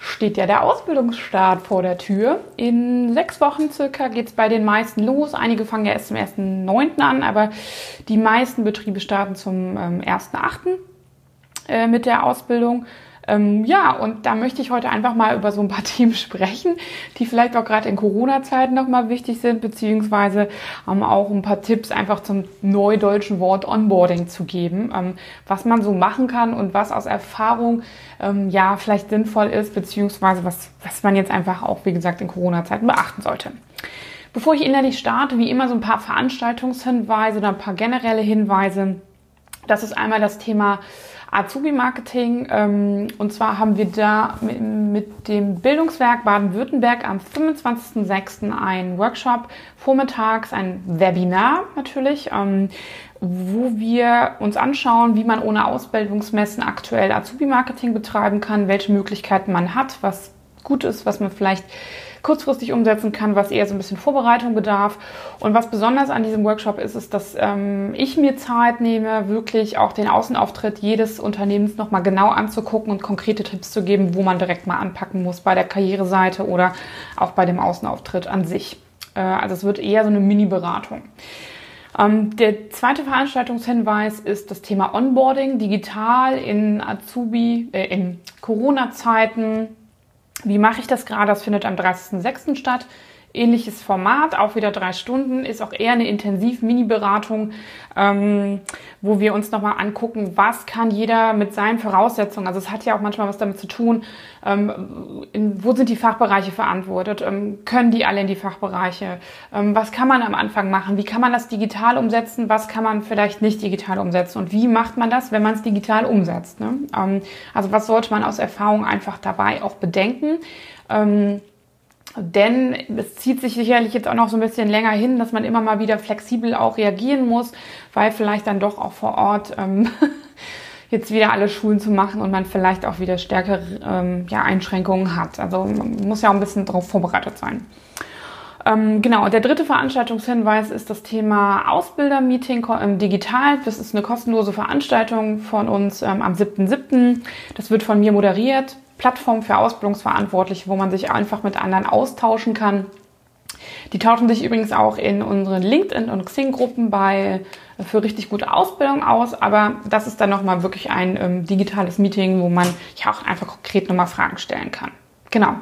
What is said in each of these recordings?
steht ja der Ausbildungsstart vor der Tür. In sechs Wochen circa geht es bei den meisten los. Einige fangen ja erst zum 1.9. an, aber die meisten Betriebe starten zum ähm, 1.8. Äh, mit der Ausbildung. Ähm, ja, und da möchte ich heute einfach mal über so ein paar Themen sprechen, die vielleicht auch gerade in Corona-Zeiten nochmal wichtig sind, beziehungsweise ähm, auch ein paar Tipps einfach zum neudeutschen Wort Onboarding zu geben, ähm, was man so machen kann und was aus Erfahrung ähm, ja vielleicht sinnvoll ist, beziehungsweise was, was man jetzt einfach auch, wie gesagt, in Corona-Zeiten beachten sollte. Bevor ich innerlich starte, wie immer so ein paar Veranstaltungshinweise oder ein paar generelle Hinweise. Das ist einmal das Thema Azubi-Marketing. Ähm, und zwar haben wir da mit, mit dem Bildungswerk Baden-Württemberg am 25.06. einen Workshop, vormittags ein Webinar natürlich, ähm, wo wir uns anschauen, wie man ohne Ausbildungsmessen aktuell Azubi-Marketing betreiben kann, welche Möglichkeiten man hat, was gut ist, was man vielleicht kurzfristig umsetzen kann, was eher so ein bisschen Vorbereitung bedarf. Und was besonders an diesem Workshop ist, ist, dass ähm, ich mir Zeit nehme, wirklich auch den Außenauftritt jedes Unternehmens nochmal genau anzugucken und konkrete Tipps zu geben, wo man direkt mal anpacken muss bei der Karriereseite oder auch bei dem Außenauftritt an sich. Äh, also es wird eher so eine Mini-Beratung. Ähm, der zweite Veranstaltungshinweis ist das Thema Onboarding digital in Azubi, äh, in Corona-Zeiten wie mache ich das gerade? Das findet am 30.06. statt. Ähnliches Format, auch wieder drei Stunden, ist auch eher eine Intensiv-Mini-Beratung, ähm, wo wir uns nochmal angucken, was kann jeder mit seinen Voraussetzungen, also es hat ja auch manchmal was damit zu tun, ähm, in, wo sind die Fachbereiche verantwortet, ähm, können die alle in die Fachbereiche, ähm, was kann man am Anfang machen, wie kann man das digital umsetzen, was kann man vielleicht nicht digital umsetzen und wie macht man das, wenn man es digital umsetzt. Ne? Ähm, also was sollte man aus Erfahrung einfach dabei auch bedenken. Denn es zieht sich sicherlich jetzt auch noch so ein bisschen länger hin, dass man immer mal wieder flexibel auch reagieren muss, weil vielleicht dann doch auch vor Ort ähm, jetzt wieder alle Schulen zu machen und man vielleicht auch wieder stärkere ähm, ja, Einschränkungen hat. Also man muss ja auch ein bisschen darauf vorbereitet sein. Ähm, genau, der dritte Veranstaltungshinweis ist das Thema Ausbildermeeting ähm, digital. Das ist eine kostenlose Veranstaltung von uns ähm, am 7.7. Das wird von mir moderiert. Plattform für Ausbildungsverantwortliche, wo man sich einfach mit anderen austauschen kann. Die tauschen sich übrigens auch in unseren LinkedIn- und Xing-Gruppen bei äh, für richtig gute Ausbildung aus, aber das ist dann nochmal wirklich ein ähm, digitales Meeting, wo man ja auch einfach konkret nochmal Fragen stellen kann. Genau.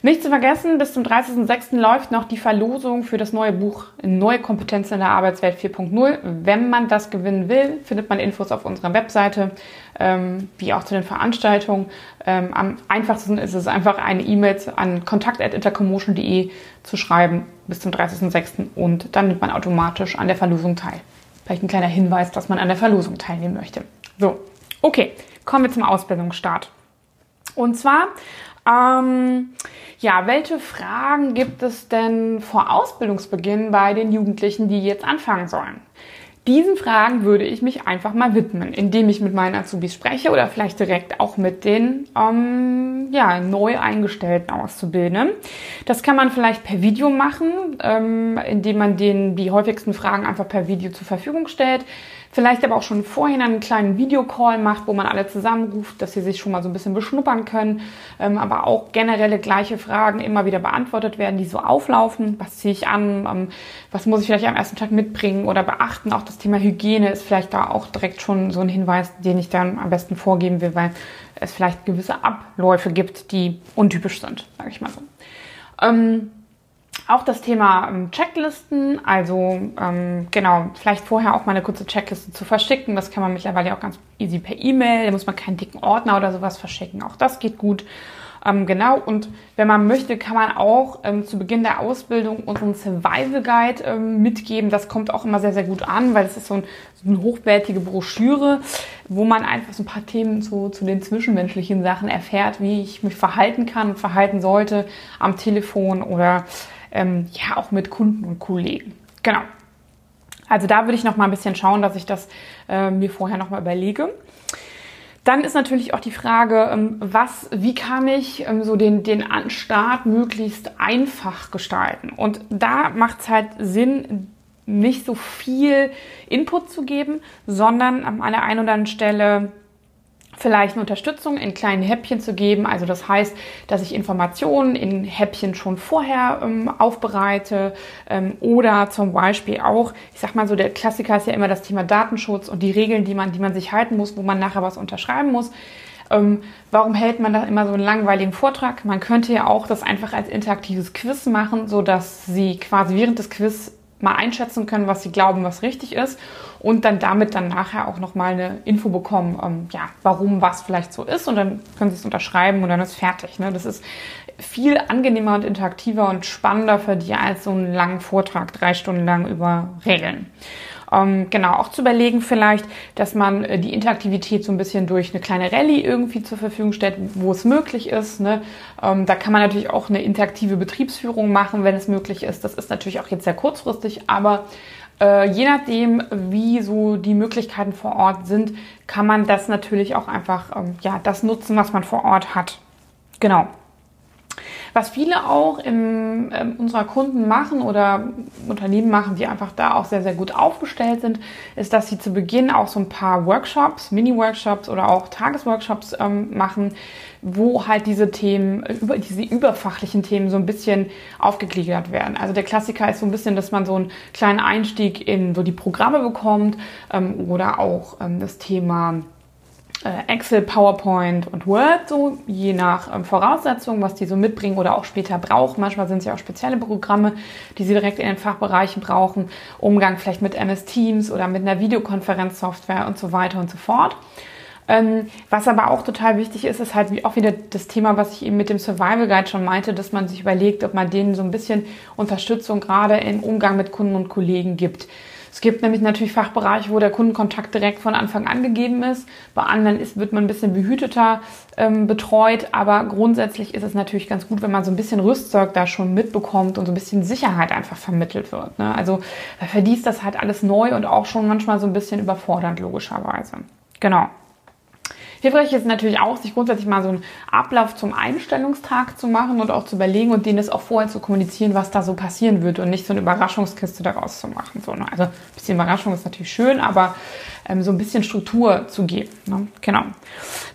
Nicht zu vergessen, bis zum 30.06. läuft noch die Verlosung für das neue Buch Neue Kompetenzen in der Arbeitswelt 4.0. Wenn man das gewinnen will, findet man Infos auf unserer Webseite, ähm, wie auch zu den Veranstaltungen. Ähm, am einfachsten ist es einfach eine E-Mail an kontakt.intercommotion.de zu schreiben bis zum 30.06. und dann nimmt man automatisch an der Verlosung teil. Vielleicht ein kleiner Hinweis, dass man an der Verlosung teilnehmen möchte. So, okay, kommen wir zum Ausbildungsstart. Und zwar ähm, ja, welche Fragen gibt es denn vor Ausbildungsbeginn bei den Jugendlichen, die jetzt anfangen sollen? Diesen Fragen würde ich mich einfach mal widmen, indem ich mit meinen Azubis spreche oder vielleicht direkt auch mit den ähm, ja, neu eingestellten Auszubildenden. Das kann man vielleicht per Video machen, ähm, indem man denen die häufigsten Fragen einfach per Video zur Verfügung stellt. Vielleicht aber auch schon vorhin einen kleinen Videocall macht, wo man alle zusammenruft, dass sie sich schon mal so ein bisschen beschnuppern können. Ähm, aber auch generelle gleiche Fragen immer wieder beantwortet werden, die so auflaufen. Was ziehe ich an? Ähm, was muss ich vielleicht am ersten Tag mitbringen oder beachten? Auch das Thema Hygiene ist vielleicht da auch direkt schon so ein Hinweis, den ich dann am besten vorgeben will, weil es vielleicht gewisse Abläufe gibt, die untypisch sind, sage ich mal so. Ähm, auch das Thema ähm, Checklisten, also ähm, genau, vielleicht vorher auch mal eine kurze Checkliste zu verschicken. Das kann man mittlerweile auch ganz easy per E-Mail. Da muss man keinen dicken Ordner oder sowas verschicken. Auch das geht gut. Ähm, genau, und wenn man möchte, kann man auch ähm, zu Beginn der Ausbildung unseren Survival Guide ähm, mitgeben. Das kommt auch immer sehr, sehr gut an, weil es ist so, ein, so eine hochwertige Broschüre, wo man einfach so ein paar Themen zu, zu den zwischenmenschlichen Sachen erfährt, wie ich mich verhalten kann und verhalten sollte am Telefon oder ähm, ja auch mit Kunden und Kollegen. Genau. Also da würde ich noch mal ein bisschen schauen, dass ich das äh, mir vorher noch mal überlege. Dann ist natürlich auch die Frage, ähm, was, wie kann ich ähm, so den, den Start möglichst einfach gestalten? Und da macht es halt Sinn, nicht so viel Input zu geben, sondern an einer einen oder anderen Stelle vielleicht eine Unterstützung in kleinen Häppchen zu geben. Also das heißt, dass ich Informationen in Häppchen schon vorher ähm, aufbereite ähm, oder zum Beispiel auch, ich sag mal so, der Klassiker ist ja immer das Thema Datenschutz und die Regeln, die man, die man sich halten muss, wo man nachher was unterschreiben muss. Ähm, warum hält man da immer so einen langweiligen Vortrag? Man könnte ja auch das einfach als interaktives Quiz machen, so dass Sie quasi während des Quiz mal einschätzen können, was sie glauben, was richtig ist und dann damit dann nachher auch nochmal eine Info bekommen, ähm, ja, warum was vielleicht so ist und dann können sie es unterschreiben und dann ist fertig. Ne? Das ist viel angenehmer und interaktiver und spannender für die als so einen langen Vortrag, drei Stunden lang über Regeln. Ähm, genau, auch zu überlegen vielleicht, dass man äh, die Interaktivität so ein bisschen durch eine kleine Rallye irgendwie zur Verfügung stellt, wo es möglich ist. Ne? Ähm, da kann man natürlich auch eine interaktive Betriebsführung machen, wenn es möglich ist. Das ist natürlich auch jetzt sehr kurzfristig, aber äh, je nachdem, wie so die Möglichkeiten vor Ort sind, kann man das natürlich auch einfach, ähm, ja, das nutzen, was man vor Ort hat. Genau. Was viele auch in äh, unserer Kunden machen oder Unternehmen machen, die einfach da auch sehr, sehr gut aufgestellt sind, ist, dass sie zu Beginn auch so ein paar Workshops, Mini-Workshops oder auch Tagesworkshops ähm, machen, wo halt diese Themen, über, diese überfachlichen Themen so ein bisschen aufgegliedert werden. Also der Klassiker ist so ein bisschen, dass man so einen kleinen Einstieg in so die Programme bekommt ähm, oder auch ähm, das Thema äh, Excel, PowerPoint und Word, so je nach ähm, Voraussetzungen, was die so mitbringen oder auch später brauchen. Manchmal sind es ja auch spezielle Programme, die sie direkt in den Fachbereichen brauchen. Umgang vielleicht mit MS Teams oder mit einer Videokonferenzsoftware und so weiter und so fort. Ähm, was aber auch total wichtig ist, ist halt auch wieder das Thema, was ich eben mit dem Survival Guide schon meinte, dass man sich überlegt, ob man denen so ein bisschen Unterstützung gerade im Umgang mit Kunden und Kollegen gibt. Es gibt nämlich natürlich Fachbereiche, wo der Kundenkontakt direkt von Anfang an gegeben ist. Bei anderen ist, wird man ein bisschen behüteter ähm, betreut, aber grundsätzlich ist es natürlich ganz gut, wenn man so ein bisschen Rüstzeug da schon mitbekommt und so ein bisschen Sicherheit einfach vermittelt wird. Ne? Also die ist das halt alles neu und auch schon manchmal so ein bisschen überfordernd, logischerweise. Genau. Hilfreich ist natürlich auch, sich grundsätzlich mal so einen Ablauf zum Einstellungstag zu machen und auch zu überlegen und denen das auch vorher zu kommunizieren, was da so passieren wird und nicht so eine Überraschungskiste daraus zu machen. So, ne? Also ein bisschen Überraschung ist natürlich schön, aber ähm, so ein bisschen Struktur zu geben. Ne? Genau.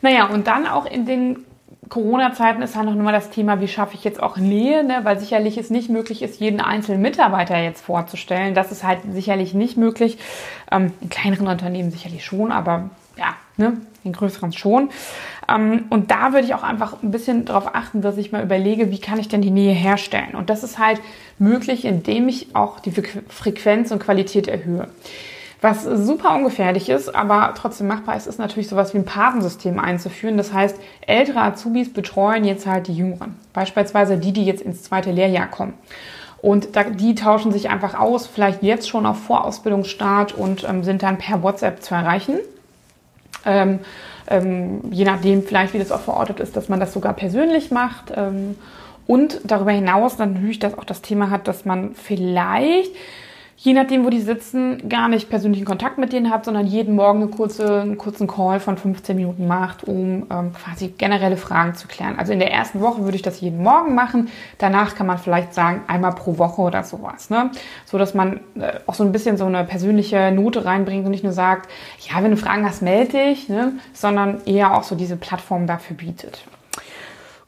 Naja, und dann auch in den Corona-Zeiten ist halt noch mal das Thema, wie schaffe ich jetzt auch Nähe, ne? weil sicherlich es nicht möglich ist, jeden einzelnen Mitarbeiter jetzt vorzustellen. Das ist halt sicherlich nicht möglich. Ähm, in kleineren Unternehmen sicherlich schon, aber ja, ne, in größeren schon. Ähm, und da würde ich auch einfach ein bisschen darauf achten, dass ich mal überlege, wie kann ich denn die Nähe herstellen? Und das ist halt möglich, indem ich auch die Frequenz und Qualität erhöhe. Was super ungefährlich ist, aber trotzdem machbar ist, ist natürlich sowas wie ein Patensystem einzuführen. Das heißt, ältere Azubis betreuen jetzt halt die Jüngeren. Beispielsweise die, die jetzt ins zweite Lehrjahr kommen. Und da, die tauschen sich einfach aus, vielleicht jetzt schon auf Vorausbildungsstart und ähm, sind dann per WhatsApp zu erreichen. Ähm, ähm, je nachdem vielleicht, wie das auch verortet ist, dass man das sogar persönlich macht. Ähm, und darüber hinaus natürlich, dass auch das Thema hat, dass man vielleicht je nachdem, wo die sitzen, gar nicht persönlichen Kontakt mit denen hat, sondern jeden Morgen eine kurze, einen kurzen Call von 15 Minuten macht, um ähm, quasi generelle Fragen zu klären. Also in der ersten Woche würde ich das jeden Morgen machen. Danach kann man vielleicht sagen, einmal pro Woche oder sowas. Ne? So dass man äh, auch so ein bisschen so eine persönliche Note reinbringt und nicht nur sagt, ja, wenn du Fragen hast, melde dich, ne? sondern eher auch so diese Plattform dafür bietet.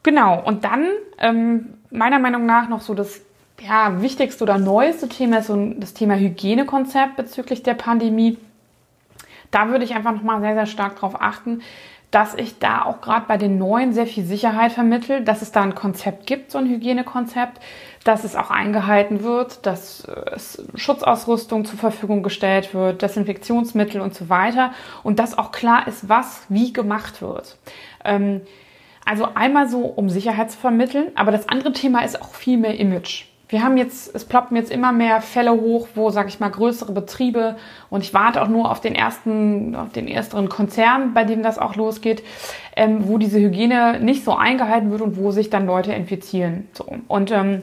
Genau, und dann ähm, meiner Meinung nach noch so das ja, wichtigste oder neueste Thema ist so das Thema Hygienekonzept bezüglich der Pandemie. Da würde ich einfach nochmal sehr, sehr stark darauf achten, dass ich da auch gerade bei den Neuen sehr viel Sicherheit vermittle, dass es da ein Konzept gibt, so ein Hygienekonzept, dass es auch eingehalten wird, dass es Schutzausrüstung zur Verfügung gestellt wird, Desinfektionsmittel und so weiter und dass auch klar ist, was wie gemacht wird. Ähm, Also einmal so, um Sicherheit zu vermitteln, aber das andere Thema ist auch viel mehr Image. Wir haben jetzt, es ploppen jetzt immer mehr Fälle hoch, wo, sag ich mal, größere Betriebe und ich warte auch nur auf den ersten, auf den ersten Konzern, bei dem das auch losgeht, ähm, wo diese Hygiene nicht so eingehalten wird und wo sich dann Leute infizieren. So. Und ähm,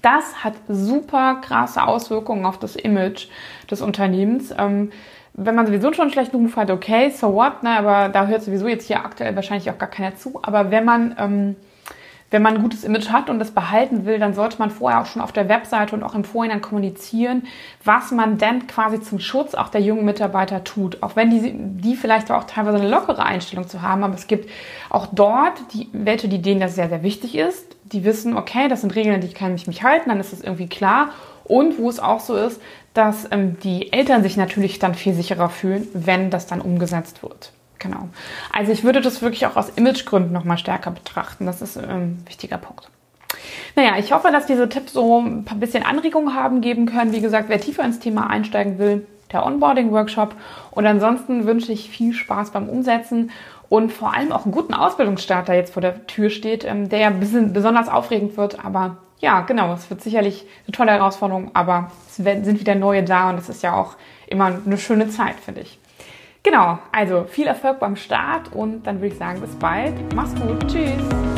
das hat super krasse Auswirkungen auf das Image des Unternehmens. Ähm, wenn man sowieso schon einen schlechten Ruf hat, okay, so what, ne, aber da hört sowieso jetzt hier aktuell wahrscheinlich auch gar keiner zu. Aber wenn man, ähm, wenn man ein gutes Image hat und das behalten will, dann sollte man vorher auch schon auf der Webseite und auch im Vorhinein kommunizieren, was man denn quasi zum Schutz auch der jungen Mitarbeiter tut. Auch wenn die, die vielleicht auch teilweise eine lockere Einstellung zu haben, aber es gibt auch dort die welche, die denen das sehr, sehr wichtig ist. Die wissen, okay, das sind Regeln, die kann ich mich halten, dann ist das irgendwie klar. Und wo es auch so ist, dass ähm, die Eltern sich natürlich dann viel sicherer fühlen, wenn das dann umgesetzt wird. Genau. Also ich würde das wirklich auch aus Imagegründen nochmal stärker betrachten. Das ist ähm, ein wichtiger Punkt. Naja, ich hoffe, dass diese Tipps so ein bisschen Anregungen haben geben können. Wie gesagt, wer tiefer ins Thema einsteigen will, der Onboarding-Workshop. Und ansonsten wünsche ich viel Spaß beim Umsetzen und vor allem auch einen guten Ausbildungsstart, der jetzt vor der Tür steht, ähm, der ja besonders aufregend wird, aber ja, genau, es wird sicherlich eine tolle Herausforderung, aber es sind wieder neue da und das ist ja auch immer eine schöne Zeit, finde ich. Genau, also viel Erfolg beim Start und dann würde ich sagen, bis bald. Mach's gut. Tschüss.